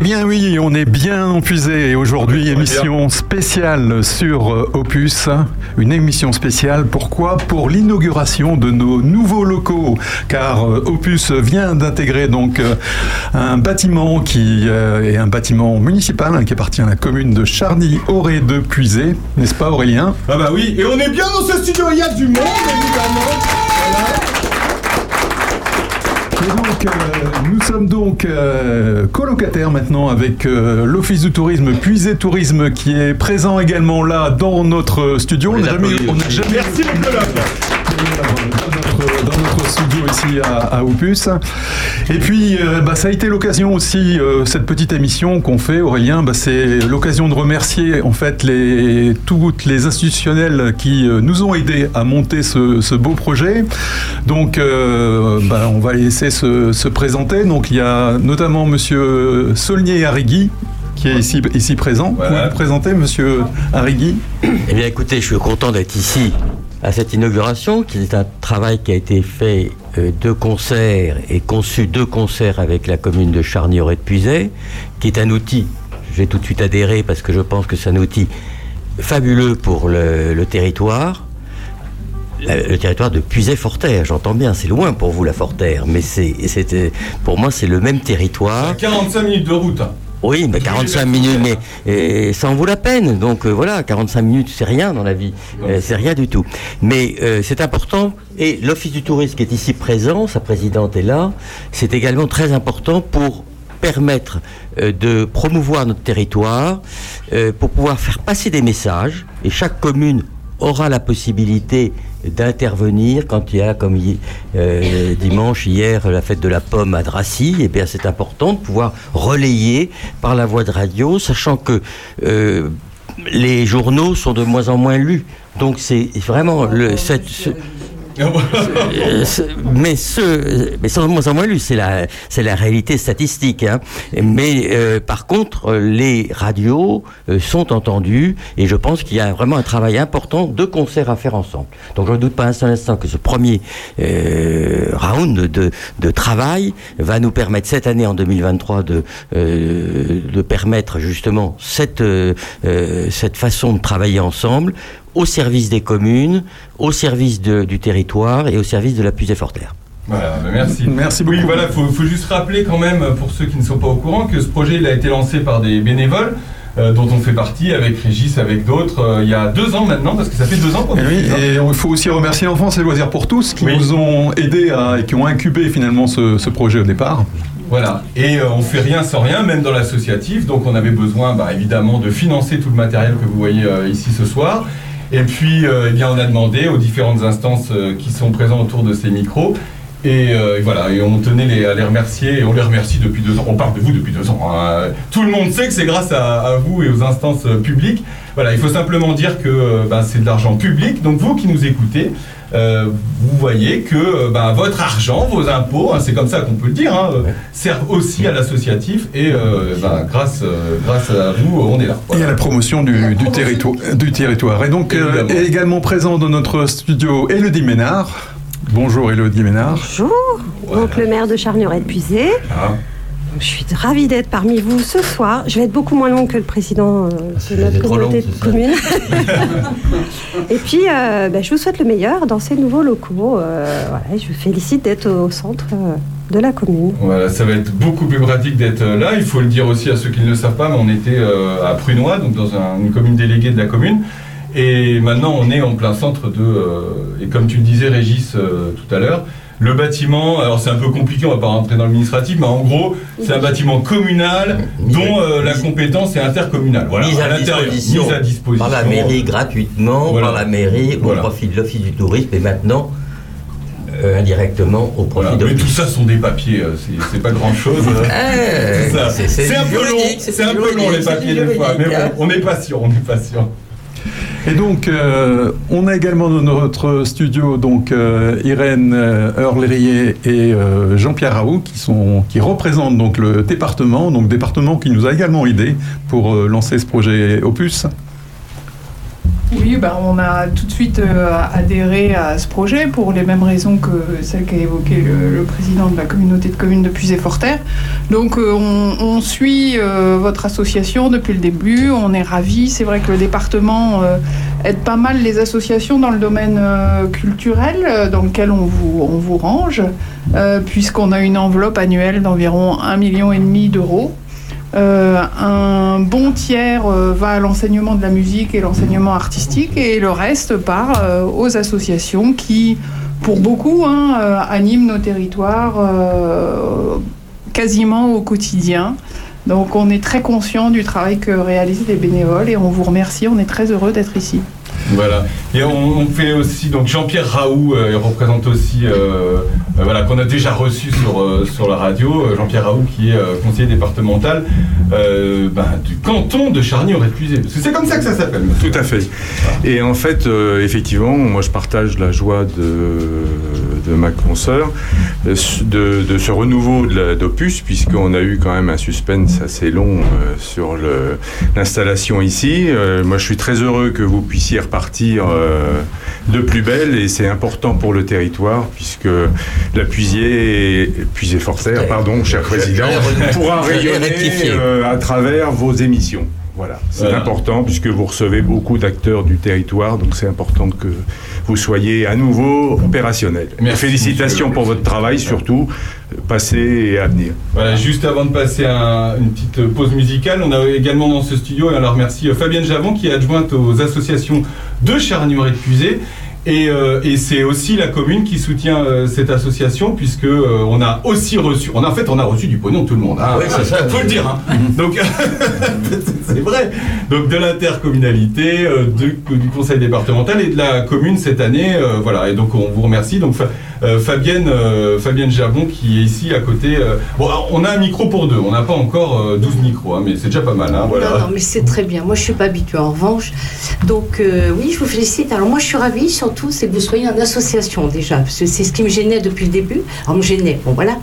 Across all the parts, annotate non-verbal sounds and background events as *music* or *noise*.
Eh bien oui, on est bien épuisé aujourd'hui, émission spéciale sur euh, Opus, une émission spéciale, pourquoi? Pour l'inauguration de nos nouveaux locaux, car euh, Opus vient d'intégrer donc euh, un bâtiment qui est un bâtiment municipal hein, qui appartient à la commune de Charny-Auré de Puisé, n'est-ce pas Aurélien? Ah bah oui, et on est bien dans ce studio, il y a du monde évidemment donc, euh, nous sommes donc euh, colocataires maintenant avec euh, l'Office du tourisme Puisé Tourisme qui est présent également là dans notre studio. On n'a jamais, jamais, Merci mon notre studio ici à, Opus. Et puis, euh, bah, ça a été l'occasion aussi, euh, cette petite émission qu'on fait, Aurélien, bah, c'est l'occasion de remercier en fait les, toutes les institutionnels qui euh, nous ont aidés à monter ce, beau projet. Donc, bah, on va les laisser se, présenter. Donc, il y a notamment Monsieur Saulnier Arrigui, qui est ici, ici présent. Vous Pouvez vous présenter, Monsieur Arrigui Eh bien, écoutez, je suis content d'être ici à cette inauguration, qui est un travail qui a été fait euh, de concert et conçu de concert avec la commune de charnier de Puisay, qui est un outil, j'ai tout de suite adhéré parce que je pense que c'est un outil fabuleux pour le, territoire. Le, territoire de Puisay-Forterre, j'entends bien, c'est loin pour vous la Forterre, mais c'est, pour moi c'est le même territoire. 45 minutes de route. Oui, mais 45 minutes, mais ça en vaut la peine. Donc euh, voilà, 45 minutes, c'est rien dans la vie. Euh, c'est rien du tout. Mais euh, c'est important. Et l'Office du tourisme qui est ici présent, sa présidente est là, c'est également très important pour permettre de promouvoir notre territoire, pour pouvoir faire passer des messages. Et chaque commune aura la possibilité d'intervenir quand il y a, comme euh, *laughs* dimanche, hier, la fête de la pomme à Dracy, et eh bien c'est important de pouvoir relayer par la voie de radio, sachant que euh, les journaux sont de moins en moins lus. Donc c'est vraiment le, mais ce, mais sans moins en moins lu, c'est la, c'est la réalité statistique. Hein. Mais euh, par contre, les radios euh, sont entendues et je pense qu'il y a vraiment un travail important de concert à faire ensemble. Donc je ne doute pas un seul instant que ce premier round de, de, travail va nous permettre cette année en 2023 de, de permettre justement cette, cette façon de travailler ensemble au service des communes, au service du territoire et au service de la puisée forterre. Voilà, bah, merci. Merci beaucoup. Oui, voilà, il faut, juste rappeler quand même, pour ceux qui ne sont pas au courant, que ce projet il a été lancé par des bénévoles. Euh, dont on fait partie avec Régis, avec d'autres, euh, il y a deux ans maintenant, parce que ça fait deux ans qu'on et oui, Et il faut aussi remercier l'enfance et loisirs pour tous qui nous ont aidés à, et qui ont incubé finalement ce, projet au départ. Voilà, et euh, on fait rien sans rien, même dans l'associatif, donc on avait besoin bah, évidemment de financer tout le matériel que vous voyez ici ce soir. Et puis, euh, eh bien, on a demandé aux différentes instances euh, qui sont présentes autour de ces micros. Euh, et, voilà, et on tenait à les remercier, et on les remercie depuis deux ans. On parle de vous depuis deux ans. Hein. Tout le monde sait que c'est grâce à, vous et aux instances publiques. Voilà, il faut simplement dire que ben, c'est de l'argent public. Donc vous qui nous écoutez, euh, vous voyez que euh, bah, votre argent, vos impôts, hein, c'est comme ça qu'on peut le dire, hein, servent aussi à l'associatif et euh, bah, grâce, grâce à vous, on est là. Et à la promotion du, territoire, du territoire. Et donc, également présent dans notre studio, Elodie Ménard. Bonjour Elodie Ménard. Bonjour. Donc le maire de Charnieret de Puisé. Ah. Je suis ravie d'être parmi vous ce soir. Je vais être beaucoup moins longue que le président euh, de notre communauté de communes. *laughs* *laughs* et puis, euh, ben, je vous souhaite le meilleur dans ces nouveaux locaux. Euh, je vous félicite d'être au centre de la commune. Voilà, ça va être beaucoup plus pratique d'être là. Il faut le dire aussi à ceux qui ne le savent pas, mais on était à Prunois, donc dans une commune déléguée de la commune. Et maintenant, on est en plein centre de. et comme tu le disais, Régis, tout à l'heure, le bâtiment, alors c'est un peu compliqué, on va pas rentrer dans le administratif, mais en gros, c'est un bâtiment communal dont euh, la compétence est intercommunale. Voilà, mise à, disposition, mise à disposition. Par la mairie gratuitement, par la mairie au profit de l'office du tourisme et maintenant euh, indirectement au profit de Mais tout ça sont des papiers, euh, c'est pas grand chose. c'est un peu long, c'est un peu long les papiers des fois, mais bon, on est patient, on est patient. Et donc, euh, on a également dans notre studio donc euh, Irène Hurlerier et euh, Jean-Pierre Raoult qui sont qui représentent donc le département, département qui nous a également aidé pour lancer ce projet Opus. Oui, ben, on a tout de suite adhéré à ce projet pour les mêmes raisons que celles qu'a évoqué le, président de la communauté de communes de Puisé-Forterre. Donc on, suit votre association depuis le début, on est ravis. C'est vrai que le département aide pas mal les associations dans le domaine culturel dans lequel on vous, on vous range, puisqu'on a une enveloppe annuelle d'environ 1,5 million d'euros. Euh, un bon tiers euh, va à l'enseignement de la musique et l'enseignement artistique et le reste part euh, aux associations qui, pour beaucoup, hein, animent nos territoires quasiment au quotidien. Donc on est très conscient du travail que réalisent les bénévoles et on vous remercie, on est très heureux d'être ici. Voilà. Et on, fait aussi, donc Jean-Pierre Raoult, il représente aussi, voilà, qu'on a déjà reçu sur, sur la radio, Jean-Pierre Raoult qui est conseiller départemental euh, ben, du canton de Charny-Aurait-Puisé. Parce que c'est comme ça que ça s'appelle. Tout à fait. Et en fait, euh, effectivement, moi je partage la joie de, de ma consoeur de, de, ce renouveau d'Opus, puisqu'on a eu quand même un suspense assez long euh, sur l'installation ici. moi je suis très heureux que vous puissiez repartir de plus belle et c'est important pour le territoire, puisque la puisée, puisée forcère, pardon, cher président, pourra rayonner à travers vos émissions. Voilà, c'est important puisque vous recevez beaucoup d'acteurs du territoire, donc c'est important que vous soyez à nouveau opérationnel. Merci, Félicitations pour votre travail, surtout passé et à venir. Voilà, juste avant de passer à une petite pause musicale, on a également dans ce studio, et on leur remercie Fabienne Javon qui est adjointe aux associations de Charnier et de Puisé euh, et, c'est aussi la commune qui soutient euh, cette association puisque euh, on a aussi reçu, on a, en fait on a reçu du pognon de tout le monde. Hein, ça, faut le dire. Hein. *laughs* Donc *laughs* c'est vrai. Donc de l'intercommunalité, du conseil départemental et de la commune cette année, voilà. Et donc on vous remercie. Donc Fabienne, Fabienne Jabon qui est ici à côté. bon, on a un micro pour deux. On n'a pas encore 12 micros, hein, mais c'est déjà pas mal. voilà. Non, non, mais c'est très bien. Moi je suis pas habituée en revanche. Donc oui, je vous félicite. Alors moi je suis ravie surtout c'est que vous soyez en association déjà, parce que c'est ce qui me gênait depuis le début. Alors, me gênait, bon voilà.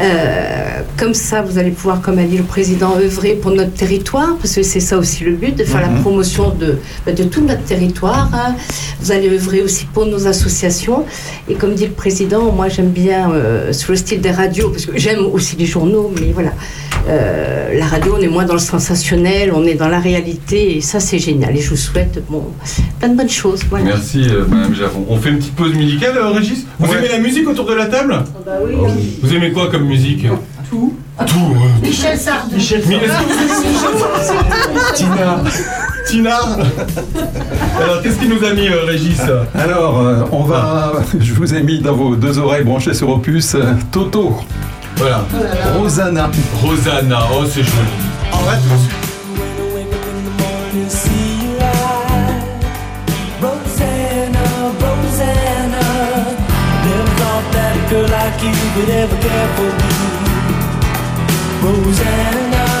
Euh, comme ça, vous allez pouvoir, comme a dit le président, œuvrer pour notre territoire, parce que c'est ça aussi le but, de faire la mhm. promotion de, bah, de tout notre territoire. Hein. Vous allez œuvrer aussi pour nos associations. Et comme dit le président, moi j'aime bien, euh, sur le style des radios, parce que j'aime aussi les journaux, mais voilà. Euh, la radio, on est moins dans le sensationnel, on est dans la réalité, et ça c'est génial. Et je vous souhaite bon, plein de bonnes choses. Merci, Madame on fait une petite pause musicale, euh, Régis? Vous aimez la musique autour de la table? Ah bah oui, Vous aimez quoi comme musique? Tout. Tout. Michel Sardou. Michel Tina. Tina Alors, qu'est-ce qui nous a mis, euh, Régis Alors, euh, on va. *laughs* Je vous ai mis dans vos deux oreilles branchées sur Opus Toto. Voilà. Rosanna. Rosanna, oh, c'est joli. Tout de suite. girl like you could ever care for me Rosanna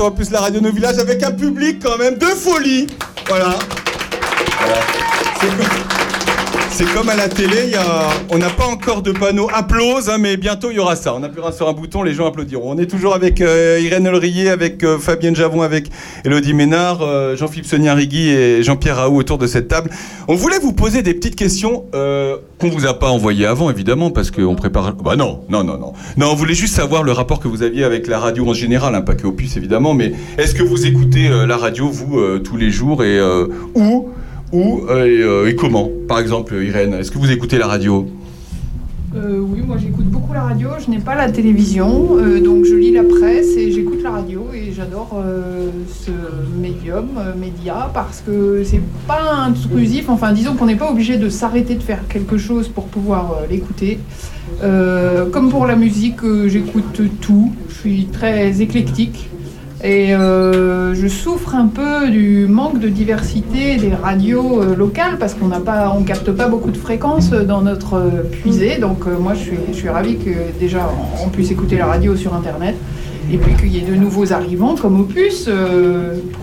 sur Opus la radio nos villages avec un public quand même de folie. Voilà. Voilà. C'est comme à la télé, on n'a pas encore de panneau applause, hein, mais bientôt il y aura ça. On appuiera sur un bouton, les gens applaudiront. On est toujours avec euh, Irène Olrier, avec euh, Fabienne Javon, avec Elodie Ménard, euh, Jean-Philippe Sonia-Rigui et Jean-Pierre Raoult autour de cette table. On voulait vous poser des petites questions euh, qu'on vous a pas envoyées avant, évidemment, parce qu'on prépare. Bah non, non, non, non. Non, on voulait juste savoir le rapport que vous aviez avec la radio en général, hein, pas que Opus évidemment, mais est-ce que vous écoutez la radio, vous, tous les jours et où où euh, et, euh, et comment Par exemple, Irène, est-ce que vous écoutez la radio? Euh, oui, moi j'écoute beaucoup la radio, je n'ai pas la télévision, donc je lis la presse et j'écoute la radio et j'adore ce médium, média, parce que c'est pas intrusif, enfin disons qu'on n'est pas obligé de s'arrêter de faire quelque chose pour pouvoir l'écouter. Comme pour la musique, j'écoute tout, je suis très éclectique. Et euh, je souffre un peu du manque de diversité des radios euh, locales parce qu'on on capte pas beaucoup de fréquences dans notre euh, puisée. Donc euh, moi, je suis, je suis ravie que déjà on puisse écouter la radio sur Internet et puis qu'il y ait de nouveaux arrivants comme Opus.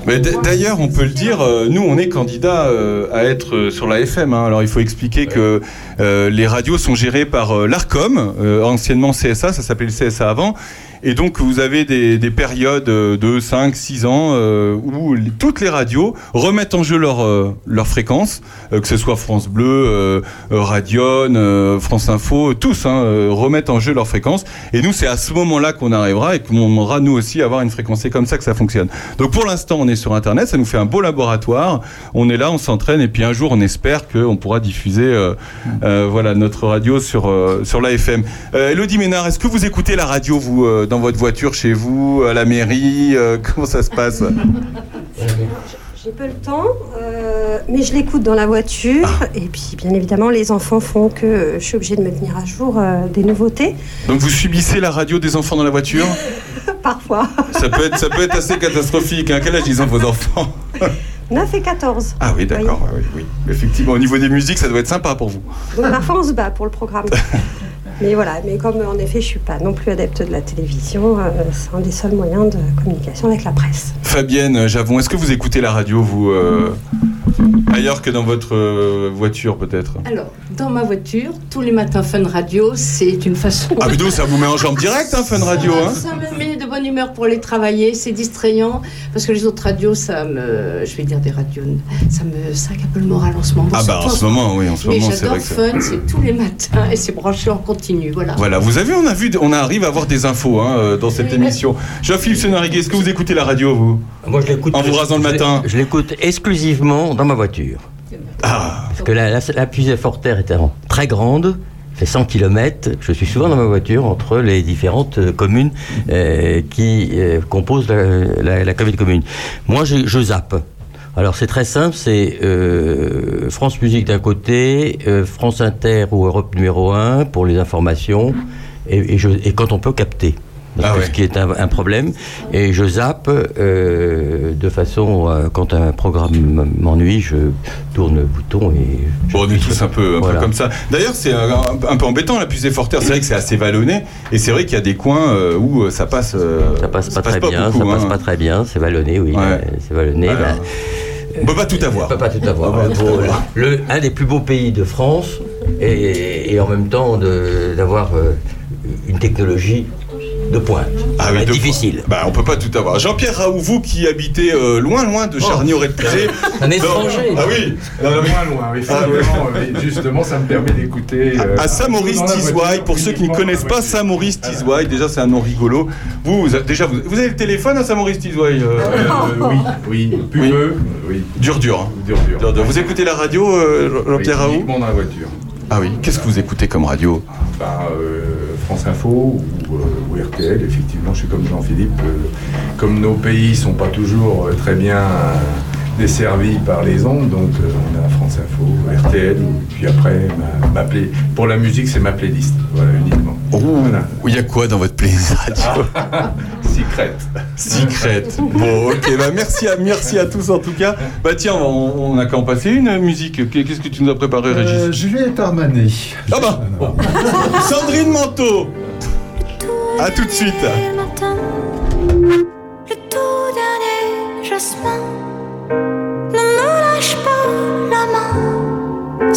Mais D'ailleurs, on peut le dire, nous, on est candidat à être sur la FM. hein. Alors, il faut expliquer que les radios sont gérées par l'ARCOM, anciennement CSA, ça s'appelait le CSA avant. Et donc, vous avez des, des périodes euh, de 5, 6 ans euh, où toutes les radios remettent en jeu leur, euh, leur fréquence, euh, que ce soit France Bleu, Radion, France Info, tous hein, remettent en jeu leur fréquence. Et nous, c'est à ce moment-là qu'on arrivera et qu'on demandera, nous aussi, à avoir une fréquence. C'est comme ça que ça fonctionne. Donc, pour l'instant, on est sur Internet, ça nous fait un beau laboratoire. On est là, on s'entraîne, et puis un jour, on espère qu'on pourra diffuser voilà, notre radio sur, sur l'AFM. Elodie Ménard, est-ce que vous écoutez la radio, vous, dans votre voiture, chez vous, à la mairie euh, *laughs* Comment ça se passe? J'ai peu le temps, euh, mais je l'écoute dans la voiture. Et puis, bien évidemment, les enfants font que euh, je suis obligée de me tenir à jour euh, des nouveautés. Donc, vous subissez la radio des enfants dans la voiture? *laughs* Parfois. ça peut, être, ça peut être assez catastrophique. Hein. Quel âge ils ont, vos enfants? *laughs* 9 et 14. Ah oui, d'accord. Oui, oui. Effectivement, au niveau des musiques, ça doit être sympa pour vous. Donc parfois, on se bat pour le programme. Mais voilà, mais comme en effet, je suis pas non plus adepte de la télévision, euh, c'est un des seuls moyens de communication avec la presse. Fabienne Javon, est-ce que vous écoutez la radio, vous, euh, ailleurs que dans votre euh, voiture, peut-être? Alors, dans ma voiture, tous les matins Fun Radio, c'est une façon. Ah, mais donc, ça vous met en jambe direct, hein, Fun Radio hein? Ça me met de bonne humeur pour aller travailler, c'est distrayant, parce que les autres radios, ça me. Je vais dire des radios, ça me sac un peu le moral en ce moment. Ah, bah, en ce moment, oui, en ce Mais moment, c'est vrai j'adore que ça. Fun, c'est tous les matins et c'est branché en continu, voilà. Voilà, vous avez, on a vu, on arrive à avoir des infos hein, euh, dans cette Oui, émission. Jean-Philippe Sénariguet, est-ce que vous écoutez la radio, vous? Moi, je l'écoute. En vous rasant le matin. Je l'écoute exclusivement dans ma voiture. Ah, Parce que la, la, la puisée Forterre étant très grande, fait 100 km, je suis souvent dans ma voiture entre les différentes euh, communes euh, qui euh, composent la, la, la commune commune. Moi, je, je zappe. Alors c'est très simple, c'est euh, France Musique d'un côté, euh, France Inter ou Europe numéro 1 pour les informations, et, et je, et quand on peut capter. Parce Ah ouais. Ce qui est un, un problème. Et je zappe euh, de façon, euh, quand un programme m'ennuie, je tourne le bouton et... je bon, on est tous un peu, un peu Voilà. comme ça. D'ailleurs, c'est un, un peu embêtant, la puisée Forterre. C'est vrai que c'est assez vallonné, et c'est vrai qu'il y a des coins euh, où ça passe. Ça passe pas très pas bien, beaucoup, ça passe hein. pas très bien, c'est vallonné, oui, Ouais. c'est vallonné. Voilà. bah, On peut pas tout on avoir. peut pas tout avoir. On peut pas tout avoir. le, un des plus beaux pays de France et, et en même temps d'avoir euh, une technologie de pointe. Ah oui, de- difficile. Bah, on peut pas tout avoir. Jean-Pierre Raoult, vous qui habitez euh, loin, loin de Charny-Auret de Pizé. Un Non. étranger. Ah oui. Loin, loin, effectivement. oui. Justement, ça me permet d'écouter. euh, À Saint-Maurice dans la Tizouaille, voiture, pour ceux qui ne connaissent pas voiture. Saint-Maurice Tizouaille, déjà c'est un nom rigolo. Vous, vous avez- déjà, vous, vous avez le téléphone à Saint-Maurice Tizouaille euh, Euh, oui, oui, plus Oui. Dur, dur, hein. Dur, dur. Dur, dur. Vous écoutez la radio, euh, Oui, Jean-Pierre Raoult dans la voiture. Ah oui. Qu'est-ce que vous écoutez comme radio? Bah, euh, France Info euh, ou RTL, effectivement, je suis comme Jean-Philippe. euh, comme nos pays sont pas toujours euh, très bien euh, desservis par les ondes, donc euh, on a France Info, RTL, ou- puis après, ma, ma play- pour la musique, c'est ma playlist, voilà, uniquement. Oh, Voilà. il y a quoi dans votre playlist radio Secret. Secret. Bon, ok, bah merci à, merci à tous en tout cas. Bah tiens, on, on a qu'à en passer une musique. Qu'est-ce que tu nous as préparé, Régis? Euh, Juliette Armanet. Ah bah Sandrine Manteau À tout de suite matin, le tout dernier jasmin. Ne me lâche pas la main,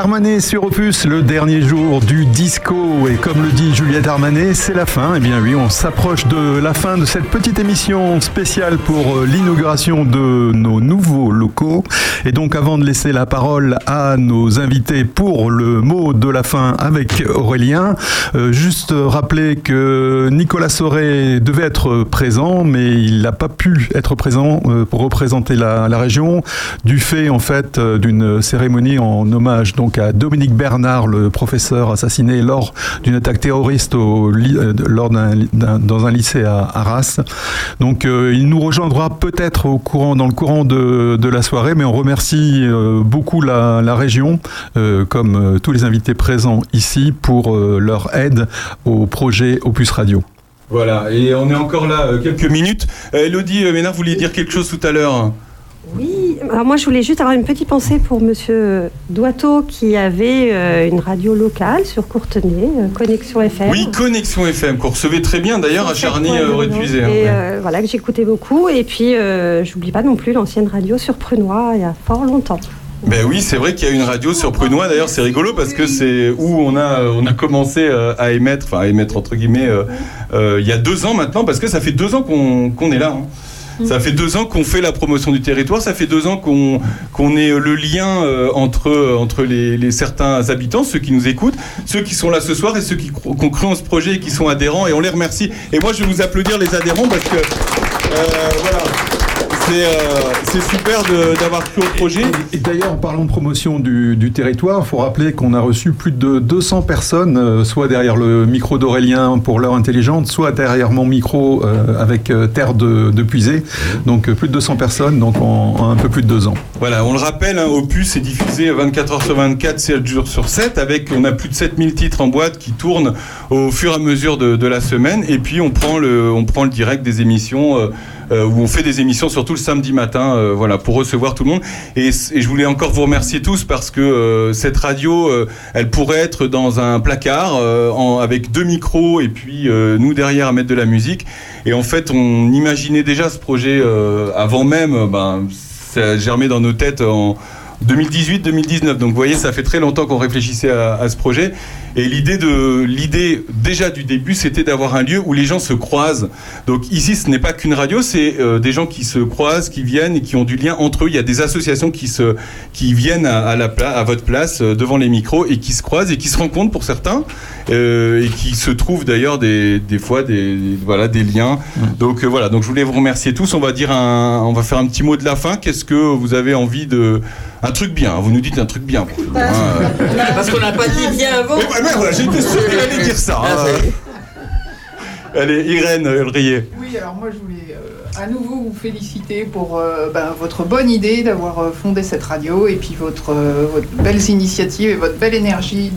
Armanet sur Opus, le dernier jour du disco. Et comme le dit Juliette Armanet, c'est la fin. Eh bien oui, on s'approche de la fin de cette petite émission spéciale pour euh, l'inauguration de nos nouveaux locaux. Et donc avant de laisser la parole à nos invités pour le mot de la fin avec Aurélien, euh, juste rappeler que Nicolas Soré devait être présent, mais il n'a pas pu être présent euh, pour représenter la, la région du fait en fait d'une cérémonie en hommage donc à à Dominique Bernard, le professeur assassiné lors d'une attaque terroriste euh, dans un lycée à Arras. Donc euh, il nous rejoindra peut-être dans le courant de, la soirée, mais on remercie euh, beaucoup la, région, comme tous les invités présents ici, pour leur aide au projet Opus Radio. Voilà, et on est encore là quelques minutes. Elodie Ménard, vous vouliez dire quelque chose tout à l'heure? Oui, alors moi je voulais juste avoir une petite pensée pour Monsieur Doiteau qui avait euh, une radio locale sur Courtenay, euh, Connexion FM. Oui, Connexion FM, qu'on recevait très bien d'ailleurs à Charny, Ouais, euh, euh, voilà, que j'écoutais beaucoup. Et puis, j'oublie pas non plus l'ancienne radio sur Prunois il y a fort longtemps. Ben oui, c'est vrai qu'il y a une radio sur Prunois. D'ailleurs, c'est rigolo parce que c'est où on a on a commencé à émettre, enfin à émettre entre guillemets, euh, euh, il y a deux ans maintenant, parce que ça fait deux ans qu'on qu'on est là. hein. Ça fait deux ans qu'on fait la promotion du territoire, ça fait deux ans qu'on est le lien euh, entre, entre les, certains habitants, ceux qui nous écoutent, ceux qui sont là ce soir et ceux qui ont cru en ce projet et qui sont adhérents, et on les remercie. Et moi, je vais vous applaudir les adhérents parce que euh, voilà, c'est euh, c'est super d'avoir cru au projet. Et d'ailleurs, en parlant de promotion du, du territoire, il faut rappeler qu'on a reçu plus de 200 personnes, euh, soit derrière le micro d'Aurélien pour l'heure intelligente, soit derrière mon micro euh, avec Terre de, de Puisée. Donc plus de 200 personnes, donc en, en un peu plus de deux ans. Voilà, on le rappelle, hein, Opus est diffusé 24 heures sur 24, 7 jours sur 7, avec, on a plus de 7000 titres en boîte qui tournent au fur et à mesure de, de la semaine, et puis on prend le, on prend le direct des émissions, euh, où on fait des émissions surtout le samedi matin, euh, voilà, pour recevoir tout le monde. Et, je voulais encore vous remercier tous parce que euh, cette radio, euh, elle pourrait être dans un placard euh, en- avec deux micros et puis euh, nous derrière à mettre de la musique. Et en fait, on imaginait déjà ce projet avant même, ben, ça germé dans nos têtes en 2018-2019. Donc vous voyez, ça fait très longtemps qu'on réfléchissait à, à ce projet. Et l'idée de l'idée déjà du début, c'était d'avoir un lieu où les gens se croisent. Donc ici, ce n'est pas qu'une radio, c'est euh, des gens qui se croisent, qui viennent et qui ont du lien entre eux. Il y a des associations qui se qui viennent à, à la pla- à votre place euh, devant les micros et qui se croisent et qui se rencontrent pour certains euh, et qui se trouvent d'ailleurs des, des fois des voilà des liens. Donc euh, voilà. Donc je voulais vous remercier tous. On va dire un on va faire un petit mot de la fin. Qu'est-ce que vous avez envie de un truc bien Vous nous dites un truc bien. hein. Parce qu'on n'a pas dit bien avant. Mais, voilà, j'étais sûr qu'il allait dire ça. Ah, hein. Allez, Irène Elrier. Oui, alors moi je voulais euh, à nouveau vous féliciter pour euh, ben, votre bonne idée d'avoir euh, fondé cette radio et puis votre, votre belles initiatives et votre belle énergie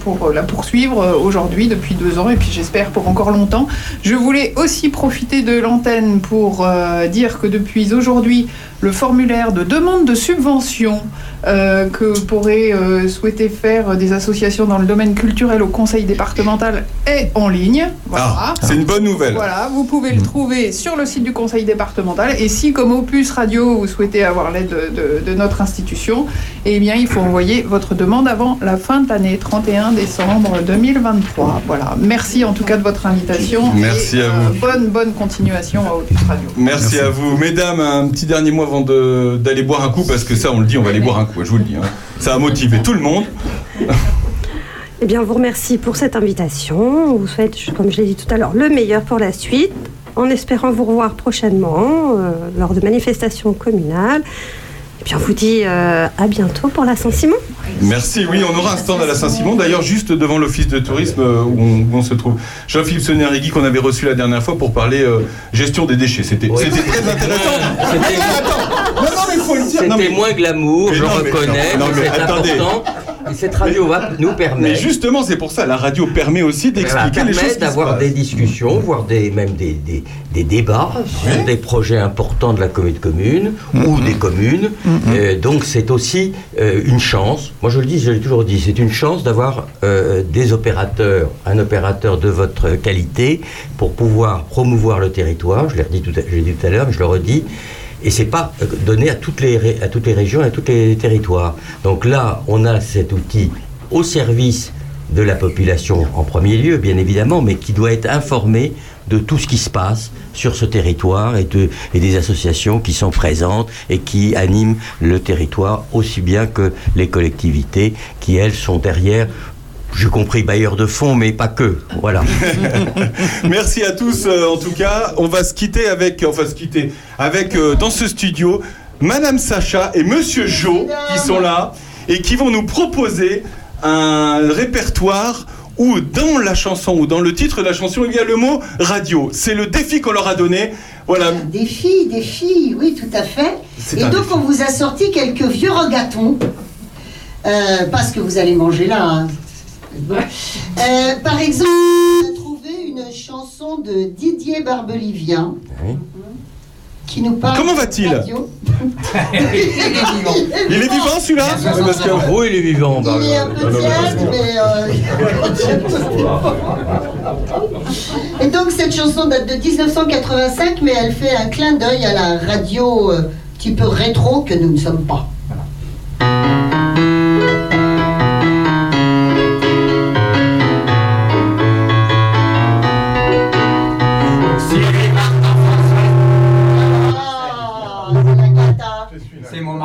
pour la poursuivre aujourd'hui depuis deux ans et puis j'espère pour encore longtemps. Je voulais aussi profiter de l'antenne pour dire que depuis aujourd'hui le formulaire de demande de subvention euh, que pourraient euh, souhaiter faire des associations dans le domaine culturel au conseil départemental est en ligne. Voilà. Ah, c'est une bonne nouvelle. Voilà, vous pouvez le trouver sur le site du conseil départemental. Et si, comme Opus Radio, vous souhaitez avoir l'aide de, de- de notre institution, eh bien, il faut envoyer votre demande avant la fin de l'année, 31 décembre 2023. Voilà. Merci en tout cas de votre invitation. Merci Et, à euh, vous. bonne, bonne continuation à Opus Radio. Merci, à vous. Mesdames, un petit dernier mot avant de- d'aller boire un coup, parce que ça, on le dit, on va aller boire un coup, je vous le dis. hein. Ça a motivé tout le monde. Eh bien, on vous remercie pour cette invitation. On vous souhaite, comme je l'ai dit tout à l'heure, le meilleur pour la suite, en espérant vous revoir prochainement euh, lors de manifestations communales. Et puis, on vous dit euh, à bientôt pour la Saint-Simon. Merci, oui, on aura un stand à la Saint-Simon, d'ailleurs juste devant l'office de tourisme euh, où on, où on se trouve. Jean-Philippe Sonerigui qu'on avait reçu la dernière fois pour parler euh, gestion des déchets. C'était c'était très intéressant. *laughs* Mais attends, non, non, mais il faut le dire. Non, C'était mais- moins glamour, Mais je non, reconnais, non, mais mais c'est attendez. important. Et cette radio va nous Mais permettre. justement, c'est pour ça, la radio permet aussi d'expliquer les choses. d'avoir des discussions, voire des, même des, des, des débats sur des projets importants de la commune commune ou des communes. Euh, donc c'est aussi euh, une chance. Moi je le dis, je l'ai toujours dit, c'est une chance d'avoir euh, des opérateurs, un opérateur de votre qualité pour pouvoir promouvoir le territoire. Je l'ai tout à, je l'ai dit tout à l'heure, mais je le redis. Et c'est pas euh, donné à toutes les régions, et à tous les territoires. Donc là, on a cet outil au service de la population en premier lieu, bien évidemment, mais qui doit être informée de tout ce qui se passe sur ce territoire et des associations qui sont présentes et qui animent le territoire aussi bien que les collectivités qui, elles, sont derrière. J'ai compris bailleurs de fonds, mais pas que. Voilà. *laughs* Merci à tous. euh, en tout cas, on va se quitter avec, enfin se quitter avec euh, dans ce studio, Madame Sacha et Monsieur Jo qui sont là et qui vont nous proposer un répertoire où dans la chanson ou dans le titre de la chanson il y a le mot radio. C'est le défi qu'on leur a donné. Voilà. Défi, défi, oui, tout à fait. Et donc, défi. on vous a sorti quelques vieux regatons. Euh, parce que vous allez manger là. hein. Euh, par exemple, on a trouvé une chanson de Didier Barbelivien. Qui nous parle. Comment de va-t-il radio. *laughs* Il est vivant celui-là parce que- Oh, il est vivant. Il est un peu non. mais. euh, *laughs* Et donc, cette chanson date de 1985, mais elle fait un clin d'œil à la radio euh, un petit peu rétro que nous ne sommes pas.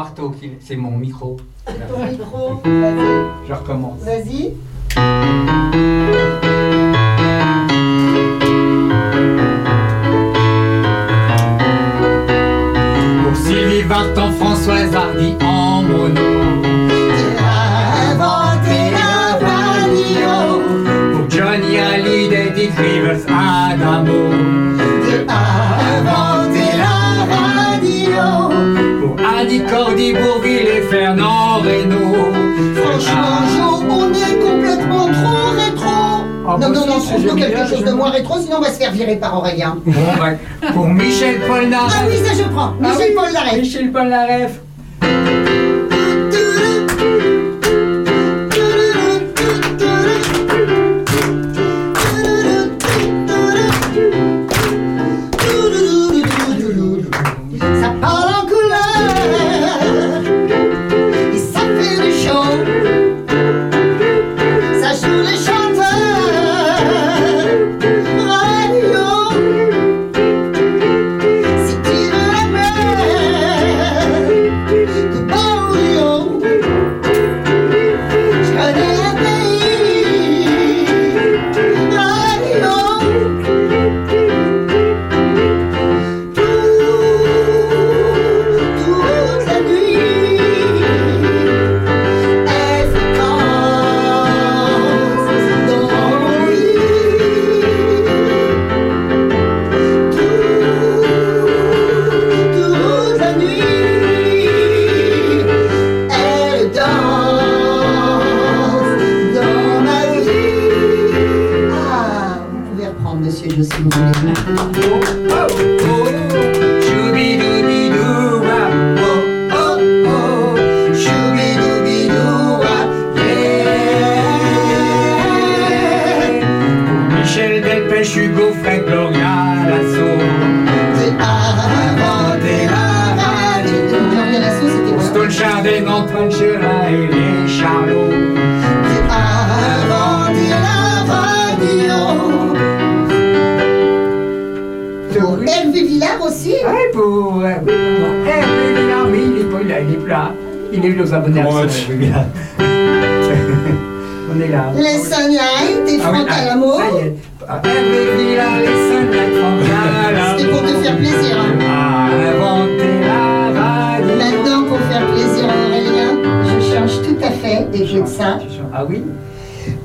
Marteau, qui- c'est mon micro. Ton micro, vas-y. Je recommence. Vas-y. J'aime quelque chose de moins rétro, sinon on va se faire virer par Aurélien. Bon, bah, pour Michel Polnareff. Ah oui, ça je prends. Ah Michel oui, Polnareff. Michel Polnareff. Hugo Frey, Gloria Lasso. Inventer la radio. Gloria Lasso, c'était quoi? Stone Chardin, Antoine Chérin et les Charlots. La radio. Pour Hervé Villard aussi? Ouais, pour euh, pour Hervé Villard, oui, il est pas là, il est plus là. Il est aux abonnés. *laughs* On est là. Les Sunlight et Ah oui, Franck ah, Alamo. ça y est. Ah. C'était pour te faire plaisir. hein. Inventer la radio. Maintenant, pour faire plaisir à Aurélien, je change tout à fait et je de ça. Ah oui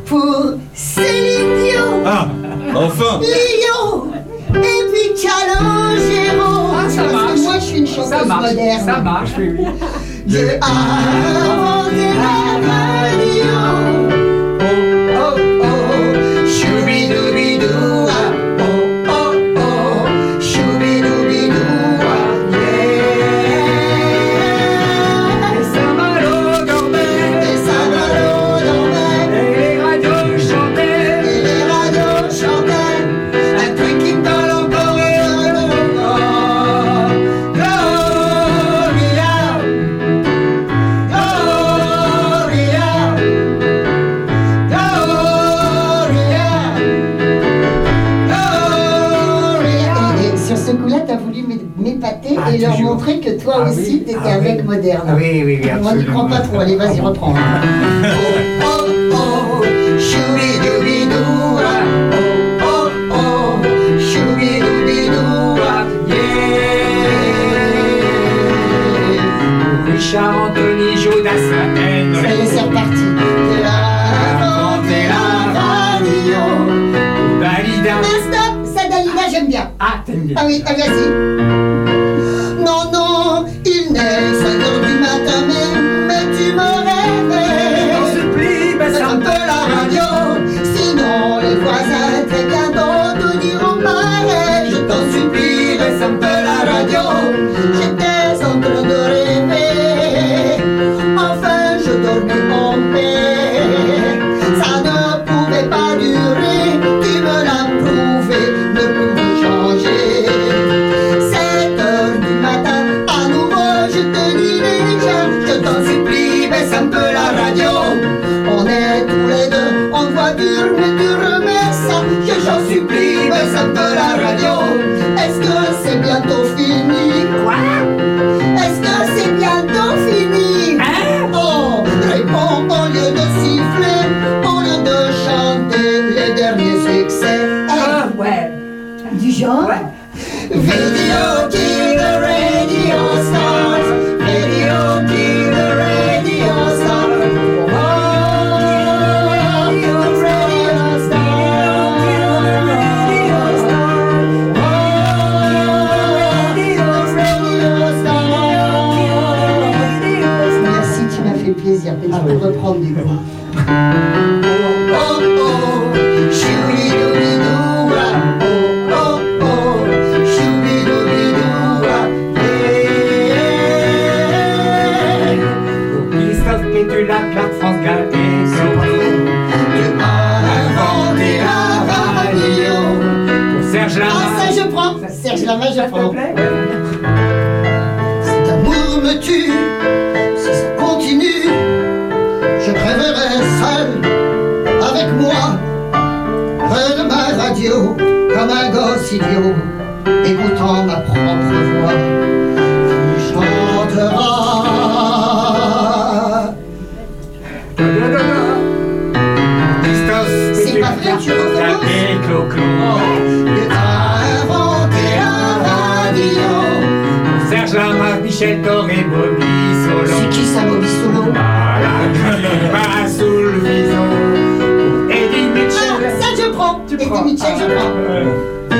Pour Céline Dion. Ah, enfin Lyon et puis Calogero. Ah, ça Parce marche. que moi, je suis une chanteuse Ça marche, moderne. ça marche, oui, Kami 齐 tu tapé Clo-Clo. Il a inventé un radio. Serge Lamarck, Michel Toré, Bobby Solo. C'est qui ça, Bobby Solo Ah, la pas sous le vison. Eddie Mitchell. Ah, ça, je prends. Eddie Mitchell, je prends. Ah,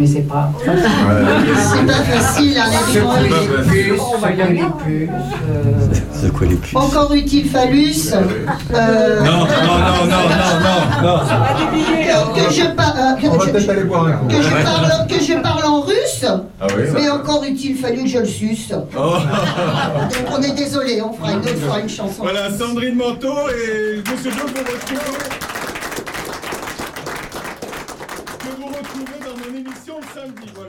mais c'est pas. *laughs* c'est pas euh, facile à les puces. C'est quoi les puces euh, Encore utile phallus. Euh... Non, non, non, non, non, non. Que, je, euh, parle, que je parle en russe, ah mais encore utile fallu que je le suce. Oh. Donc on est désolé, on fera une autre fois une chanson. Voilà, Sandrine Manteau et Monsieur Jo pour votre samedi.